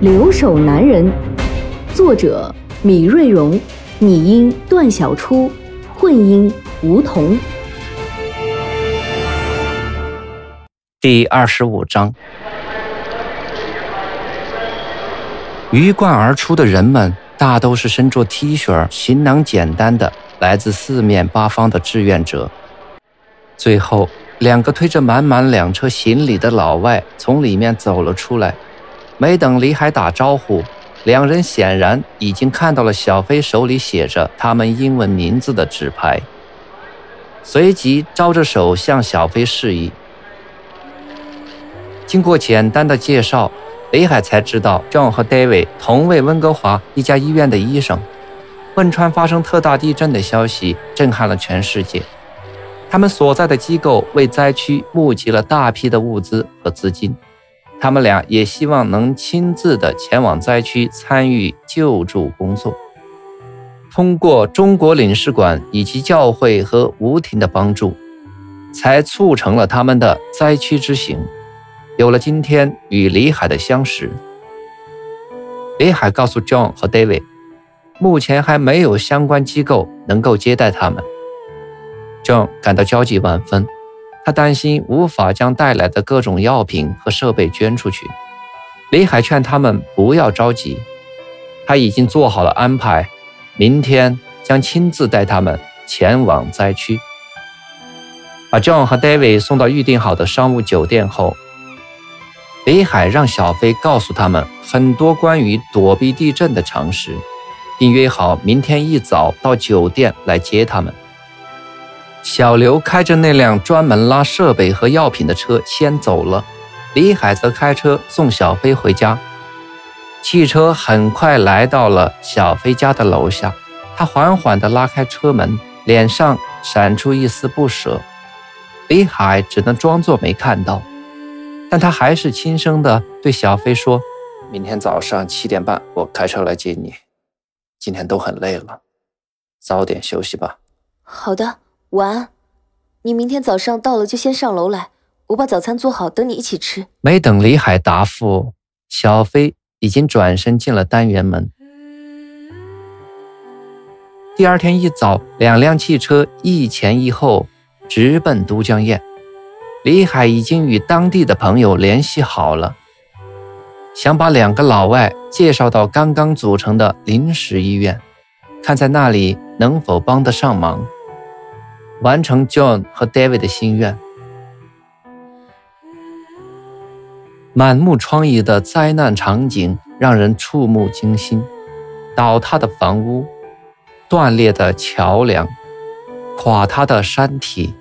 留守男人》，作者米瑞荣，拟音段小初，混音吴桐。第二十五章，鱼贯而出的人们大都是身着 T 恤、行囊简单的，来自四面八方的志愿者。最后，两个推着满满两车行李的老外从里面走了出来。没等李海打招呼，两人显然已经看到了小飞手里写着他们英文名字的纸牌，随即招着手向小飞示意。经过简单的介绍，李海才知道 John 和 David 同为温哥华一家医院的医生。汶川发生特大地震的消息震撼了全世界，他们所在的机构为灾区募集了大批的物资和资金。他们俩也希望能亲自的前往灾区参与救助工作。通过中国领事馆以及教会和吴婷的帮助，才促成了他们的灾区之行。有了今天与李海的相识，李海告诉 John 和 David，目前还没有相关机构能够接待他们。John 感到焦急万分，担心无法将带来的各种药品和设备捐出去。李海劝他们不要着急，他已经做好了安排，明天将亲自带他们前往灾区。把 John 和 David 送到预定好的商务酒店后。李海让小飞告诉他们很多关于躲避地震的常识，并约好明天一早到酒店来接他们。小刘开着那辆专门拉设备和药品的车先走了，李海则开车送小飞回家。汽车很快来到了小飞家的楼下，他缓缓地拉开车门，脸上闪出一丝不舍。李海只能装作没看到。但他还是轻声地对小飞说：“明天早上七点半，我开车来接你。今天都很累了，早点休息吧。”“好的，晚安。你明天早上到了就先上楼来，我把早餐做好，等你一起吃。”没等李海答复，小飞已经转身进了单元门。第二天一早，两辆汽车一前一后直奔都江堰。李海已经与当地的朋友联系好了，想把两个老外介绍到刚刚组成的临时医院，看在那里能否帮得上忙，完成 John 和 David 的心愿。满目疮痍的灾难场景让人触目惊心：倒塌的房屋、断裂的桥梁、垮塌的山体。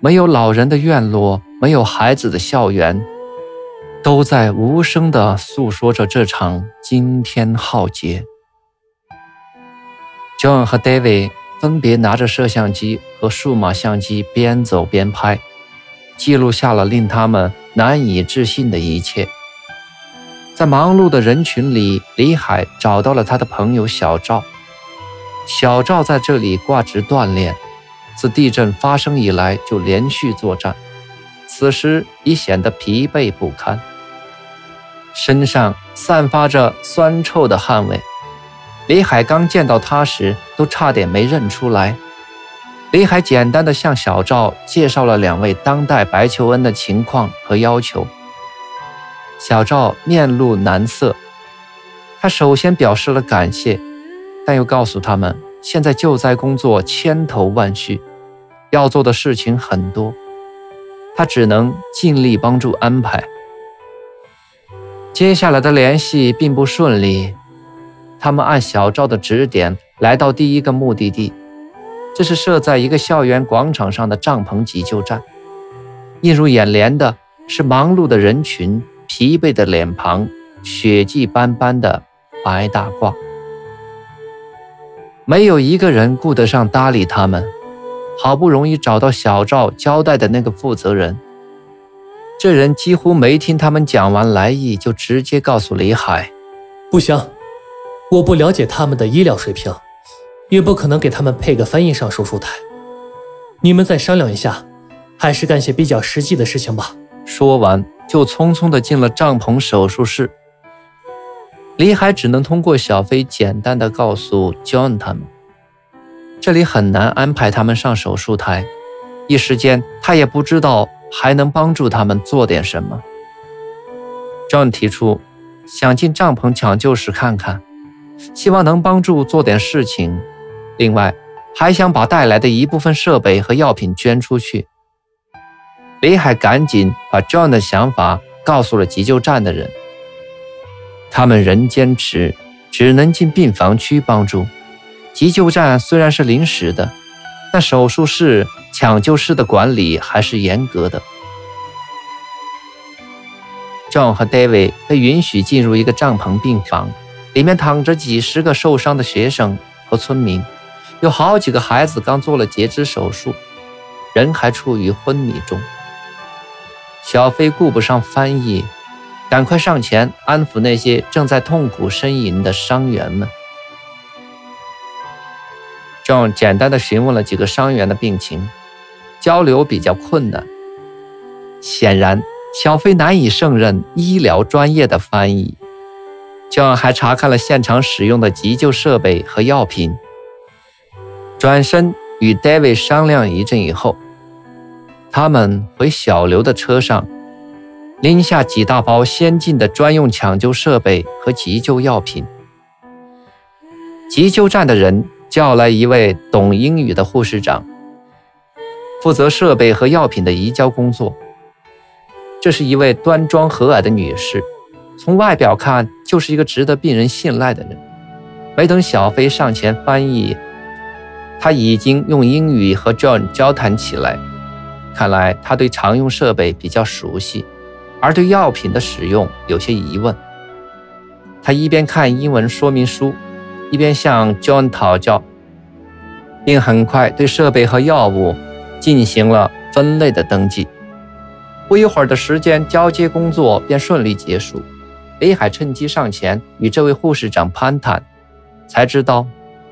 没有老人的院落，没有孩子的校园，都在无声地诉说着这场惊天浩劫。John 和 David 分别拿着摄像机和数码相机，边走边拍，记录下了令他们难以置信的一切。在忙碌的人群里，李海找到了他的朋友小赵。小赵在这里挂职锻炼。自地震发生以来就连续作战，此时已显得疲惫不堪，身上散发着酸臭的汗味。李海刚见到他时，都差点没认出来。李海简单的向小赵介绍了两位当代白求恩的情况和要求。小赵面露难色，他首先表示了感谢，但又告诉他们。现在救灾工作千头万绪，要做的事情很多，他只能尽力帮助安排。接下来的联系并不顺利，他们按小赵的指点来到第一个目的地，这是设在一个校园广场上的帐篷急救站。映入眼帘的是忙碌的人群、疲惫的脸庞、血迹斑斑的白大褂。没有一个人顾得上搭理他们。好不容易找到小赵交代的那个负责人，这人几乎没听他们讲完来意，就直接告诉李海：“不行，我不了解他们的医疗水平，也不可能给他们配个翻译上手术台。你们再商量一下，还是干些比较实际的事情吧。”说完，就匆匆地进了帐篷手术室。李海只能通过小飞简单的告诉 John 他们。这里很难安排他们上手术台，一时间他也不知道还能帮助他们做点什么。John 提出想进帐篷抢救室看看，希望能帮助做点事情。另外，还想把带来的一部分设备和药品捐出去。李海赶紧把 John 的想法告诉了急救站的人，他们仍坚持只能进病房区帮助。急救站虽然是临时的，但手术室、抢救室的管理还是严格的。John 和 David 被允许进入一个帐篷病房，里面躺着几十个受伤的学生和村民，有好几个孩子刚做了截肢手术，人还处于昏迷中。小飞顾不上翻译，赶快上前安抚那些正在痛苦呻吟的伤员们。John 简单的询问了几个伤员的病情，交流比较困难。显然，小飞难以胜任医疗专业的翻译。John 还查看了现场使用的急救设备和药品，转身与 David 商量一阵以后，他们回小刘的车上，拎下几大包先进的专用抢救设备和急救药品。急救站的人。叫来一位懂英语的护士长，负责设备和药品的移交工作。这是一位端庄和蔼的女士，从外表看就是一个值得病人信赖的人。没等小飞上前翻译，他已经用英语和 John 交谈起来。看来他对常用设备比较熟悉，而对药品的使用有些疑问。他一边看英文说明书。一边向 John 讨教，并很快对设备和药物进行了分类的登记。不一会儿的时间，交接工作便顺利结束。李海趁机上前与这位护士长攀谈，才知道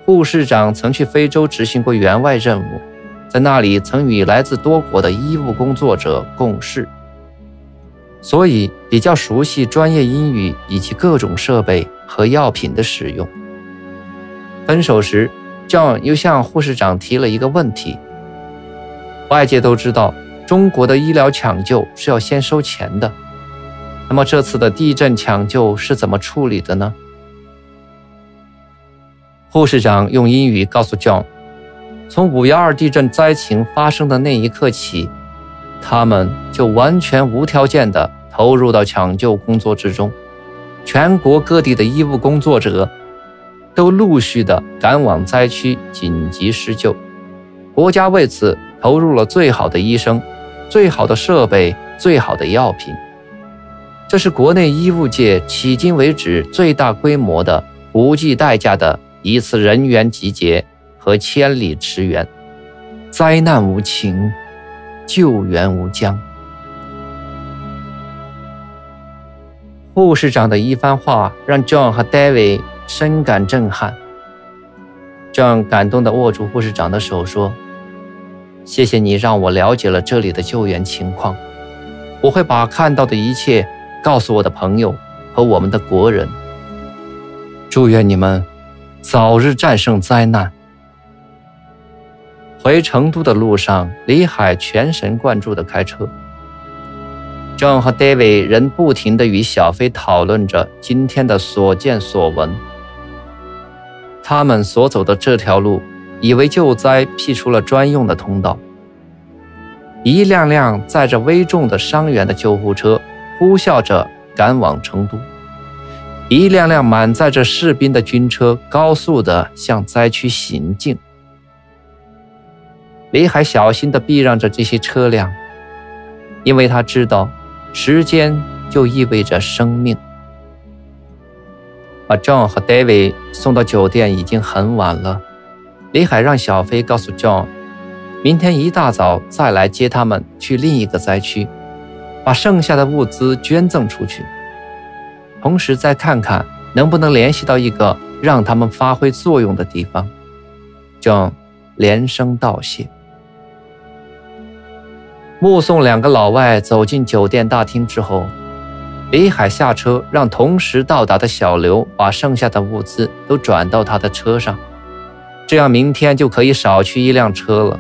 护士长曾去非洲执行过援外任务，在那里曾与来自多国的医务工作者共事，所以比较熟悉专业英语以及各种设备和药品的使用。分手时，John 又向护士长提了一个问题：外界都知道中国的医疗抢救是要先收钱的，那么这次的地震抢救是怎么处理的呢？护士长用英语告诉 John，从五幺二地震灾情发生的那一刻起，他们就完全无条件地投入到抢救工作之中，全国各地的医务工作者。都陆续的赶往灾区紧急施救，国家为此投入了最好的医生、最好的设备、最好的药品。这是国内医务界迄今为止最大规模的、不计代价的一次人员集结和千里驰援。灾难无情，救援无疆。护士长的一番话让 John 和 David。深感震撼，John 感动地握住护士长的手说：“谢谢你让我了解了这里的救援情况，我会把看到的一切告诉我的朋友和我们的国人。祝愿你们早日战胜灾难。”回成都的路上，李海全神贯注地开车正和 David 仍不停地与小飞讨论着今天的所见所闻。他们所走的这条路，已为救灾辟出了专用的通道。一辆辆载着危重的伤员的救护车呼啸着赶往成都，一辆辆满载着士兵的军车高速地向灾区行进。李海小心地避让着这些车辆，因为他知道，时间就意味着生命。把 John 和 David 送到酒店已经很晚了。李海让小飞告诉 John，明天一大早再来接他们去另一个灾区，把剩下的物资捐赠出去，同时再看看能不能联系到一个让他们发挥作用的地方。正连声道谢。目送两个老外走进酒店大厅之后。李海下车，让同时到达的小刘把剩下的物资都转到他的车上，这样明天就可以少去一辆车了。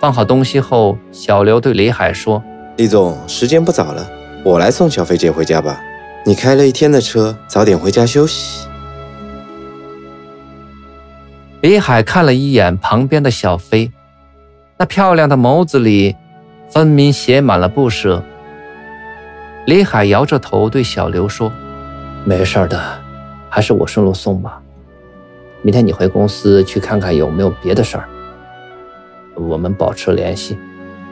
放好东西后，小刘对李海说：“李总，时间不早了，我来送小飞姐回家吧。你开了一天的车，早点回家休息。”李海看了一眼旁边的小飞，那漂亮的眸子里分明写满了不舍。李海摇着头对小刘说：“没事的，还是我顺路送吧。明天你回公司去看看有没有别的事儿。我们保持联系。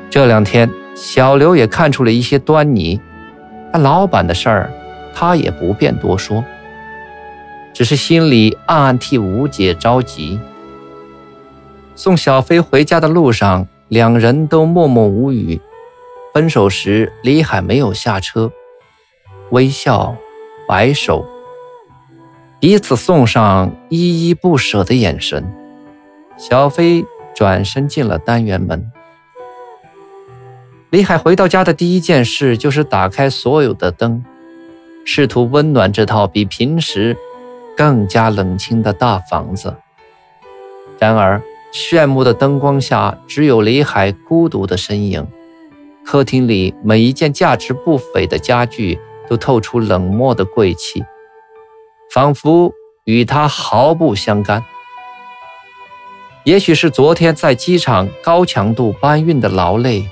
这两天，小刘也看出了一些端倪，但老板的事儿，他也不便多说，只是心里暗暗替吴姐着急。送小飞回家的路上，两人都默默无语。”分手时，李海没有下车，微笑，摆手，彼此送上依依不舍的眼神。小飞转身进了单元门。李海回到家的第一件事就是打开所有的灯，试图温暖这套比平时更加冷清的大房子。然而，炫目的灯光下，只有李海孤独的身影。客厅里每一件价值不菲的家具都透出冷漠的贵气，仿佛与他毫不相干。也许是昨天在机场高强度搬运的劳累，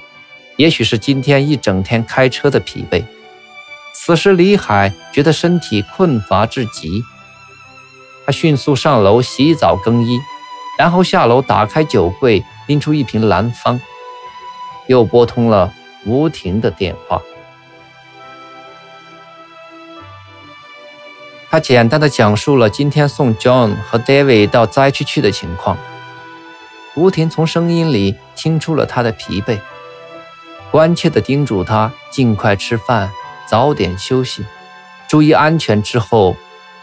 也许是今天一整天开车的疲惫。此时，李海觉得身体困乏至极，他迅速上楼洗澡更衣，然后下楼打开酒柜，拎出一瓶蓝方，又拨通了。吴婷的电话，他简单的讲述了今天送 John 和 David 到灾区去的情况。吴婷从声音里听出了他的疲惫，关切的叮嘱他尽快吃饭，早点休息，注意安全。之后，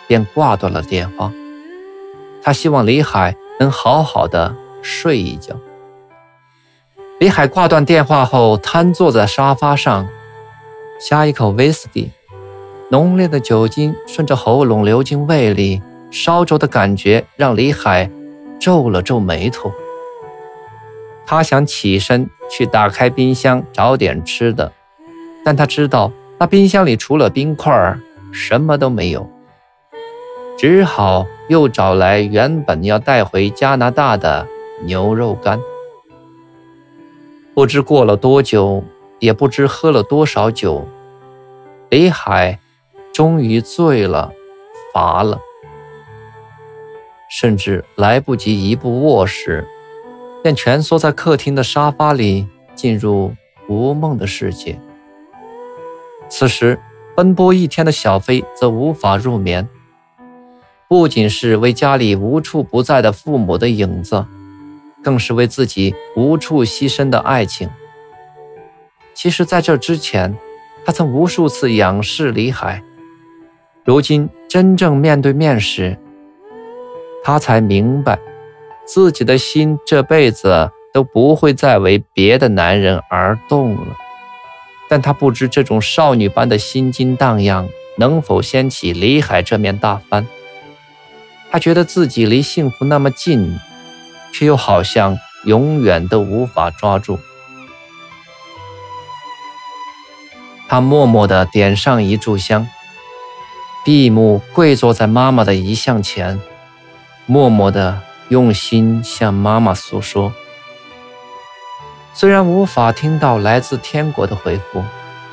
便挂断了电话。他希望李海能好好的睡一觉。李海挂断电话后，瘫坐在沙发上，呷一口威士忌，浓烈的酒精顺着喉咙流进胃里，烧灼的感觉让李海皱了皱眉头。他想起身去打开冰箱找点吃的，但他知道那冰箱里除了冰块什么都没有，只好又找来原本要带回加拿大的牛肉干。不知过了多久，也不知喝了多少酒，李海终于醉了，乏了，甚至来不及移步卧室，便蜷缩在客厅的沙发里，进入无梦的世界。此时，奔波一天的小飞则无法入眠，不仅是为家里无处不在的父母的影子。更是为自己无处牺牲的爱情。其实，在这之前，他曾无数次仰视李海，如今真正面对面时，他才明白，自己的心这辈子都不会再为别的男人而动了。但他不知这种少女般的心惊荡漾能否掀起李海这面大帆。他觉得自己离幸福那么近。却又好像永远都无法抓住。他默默地点上一炷香，闭目跪坐在妈妈的遗像前，默默地用心向妈妈诉说。虽然无法听到来自天国的回复，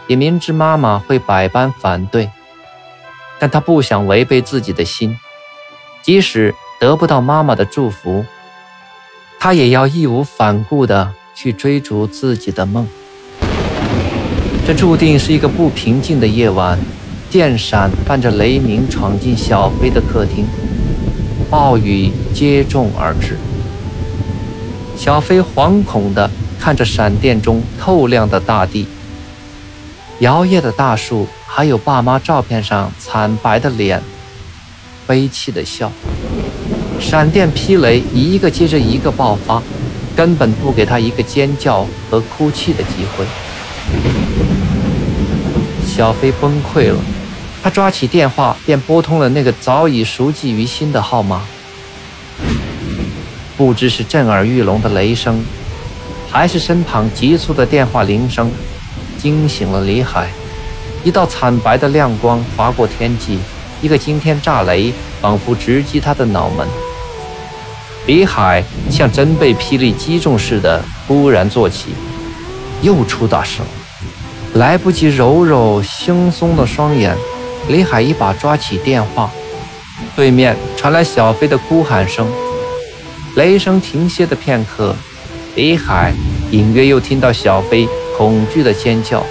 也明知妈妈会百般反对，但他不想违背自己的心，即使得不到妈妈的祝福。他也要义无反顾地去追逐自己的梦。这注定是一个不平静的夜晚，电闪伴着雷鸣闯进小飞的客厅，暴雨接踵而至。小飞惶恐地看着闪电中透亮的大地、摇曳的大树，还有爸妈照片上惨白的脸，悲戚的笑。闪电霹雷一个接着一个爆发，根本不给他一个尖叫和哭泣的机会。小飞崩溃了，他抓起电话便拨通了那个早已熟记于心的号码。不知是震耳欲聋的雷声，还是身旁急促的电话铃声，惊醒了李海。一道惨白的亮光划过天际，一个惊天炸雷仿佛直击他的脑门。李海像真被霹雳击中似的突然坐起，又出大事了。来不及揉揉惺忪的双眼，李海一把抓起电话，对面传来小飞的哭喊声。雷声停歇的片刻，李海隐约又听到小飞恐惧的尖叫。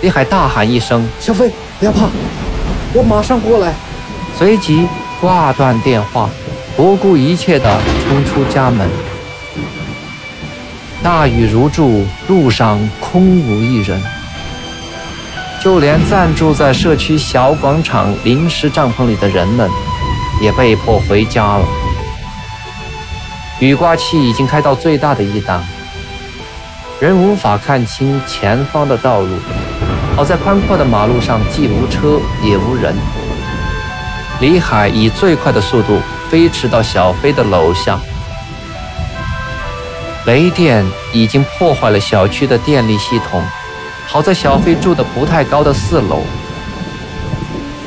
李海大喊一声：“小飞，不要怕，我马上过来。”随即挂断电话，不顾一切地冲出家门。大雨如注，路上空无一人。就连暂住在社区小广场临时帐篷里的人们，也被迫回家了。雨刮器已经开到最大的一档，人无法看清前方的道路。好在宽阔的马路上既无车也无人。李海以最快的速度飞驰到小飞的楼下。雷电已经破坏了小区的电力系统。好在小飞住的不太高的四楼，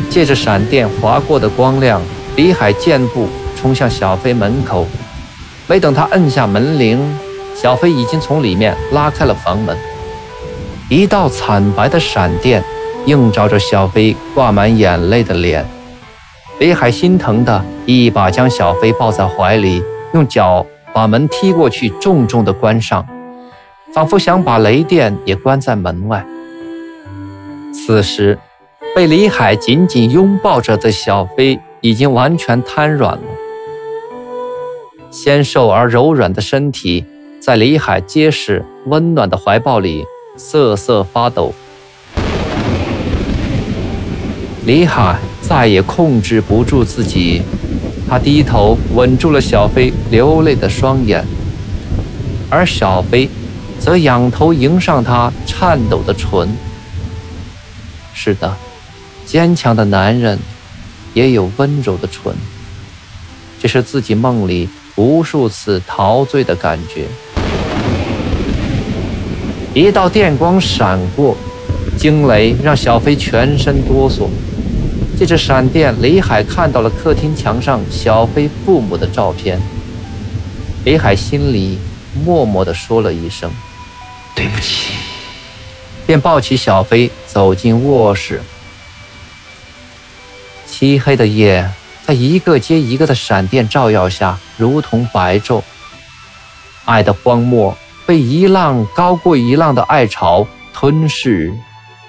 借着闪电划过的光亮，李海健步冲向小飞门口。没等他摁下门铃，小飞已经从里面拉开了房门。一道惨白的闪电映照着小飞挂满眼泪的脸，李海心疼的一把将小飞抱在怀里，用脚把门踢过去，重重的关上。仿佛想把雷电也关在门外。此时，被李海紧紧拥抱着的小飞已经完全瘫软了，纤瘦而柔软的身体在李海结实温暖的怀抱里瑟瑟发抖。李海再也控制不住自己，他低头吻住了小飞流泪的双眼，而小飞。则仰头迎上他颤抖的唇。是的，坚强的男人也有温柔的唇。这是自己梦里无数次陶醉的感觉。一道电光闪过，惊雷让小飞全身哆嗦。借着闪电，李海看到了客厅墙上小飞父母的照片。李海心里默默地说了一声。对不起，便抱起小飞走进卧室。漆黑的夜，在一个接一个的闪电照耀下，如同白昼。爱的荒漠被一浪高过一浪的爱潮吞噬、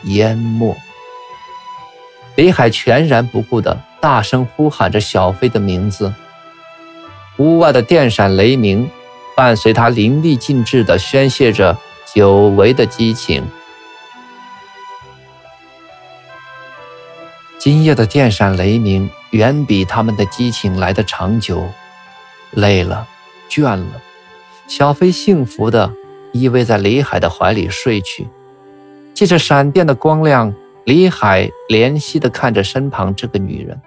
淹没。李海全然不顾的大声呼喊着小飞的名字。屋外的电闪雷鸣，伴随他淋漓尽致的宣泄着。久违的激情。今夜的电闪雷鸣远比他们的激情来得长久。累了，倦了，小飞幸福的依偎在李海的怀里睡去。借着闪电的光亮，李海怜惜的看着身旁这个女人，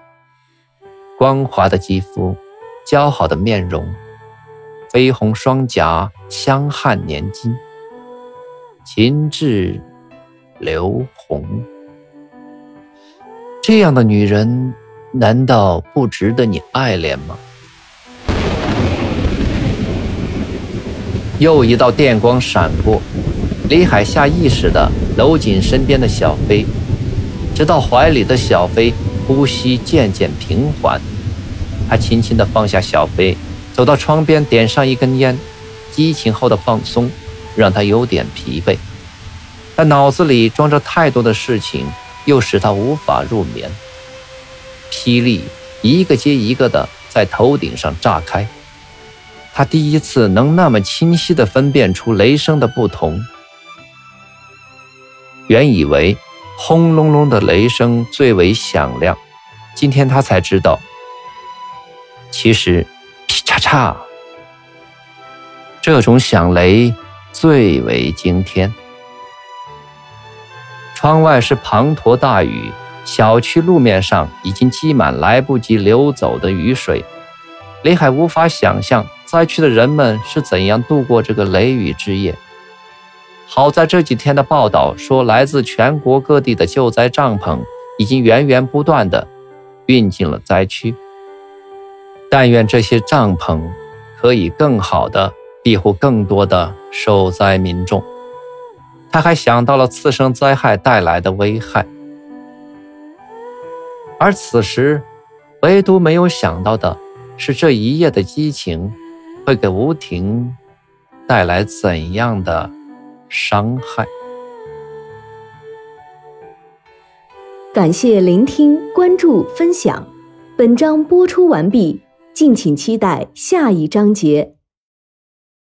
光滑的肌肤，姣好的面容，绯红双颊，香汗粘巾。秦志，刘红，这样的女人，难道不值得你爱恋吗？又一道电光闪过，李海下意识地搂紧身边的小飞，直到怀里的小飞呼吸渐渐平缓，他轻轻地放下小飞，走到窗边，点上一根烟，激情后的放松。让他有点疲惫，但脑子里装着太多的事情，又使他无法入眠。霹雳一个接一个的在头顶上炸开，他第一次能那么清晰地分辨出雷声的不同。原以为轰隆隆的雷声最为响亮，今天他才知道，其实劈叉叉这种响雷最为惊天。窗外是滂沱大雨，小区路面上已经积满来不及流走的雨水。李海无法想象灾区的人们是怎样度过这个雷雨之夜。好在这几天的报道说，来自全国各地的救灾帐篷已经源源不断地运进了灾区。但愿这些帐篷可以更好地庇护更多的受灾民众。他还想到了次生灾害带来的危害，而此时，唯独没有想到的是，这一夜的激情会给吴婷带来怎样的伤害。感谢聆听、关注、分享，本章播出完毕，敬请期待下一章节。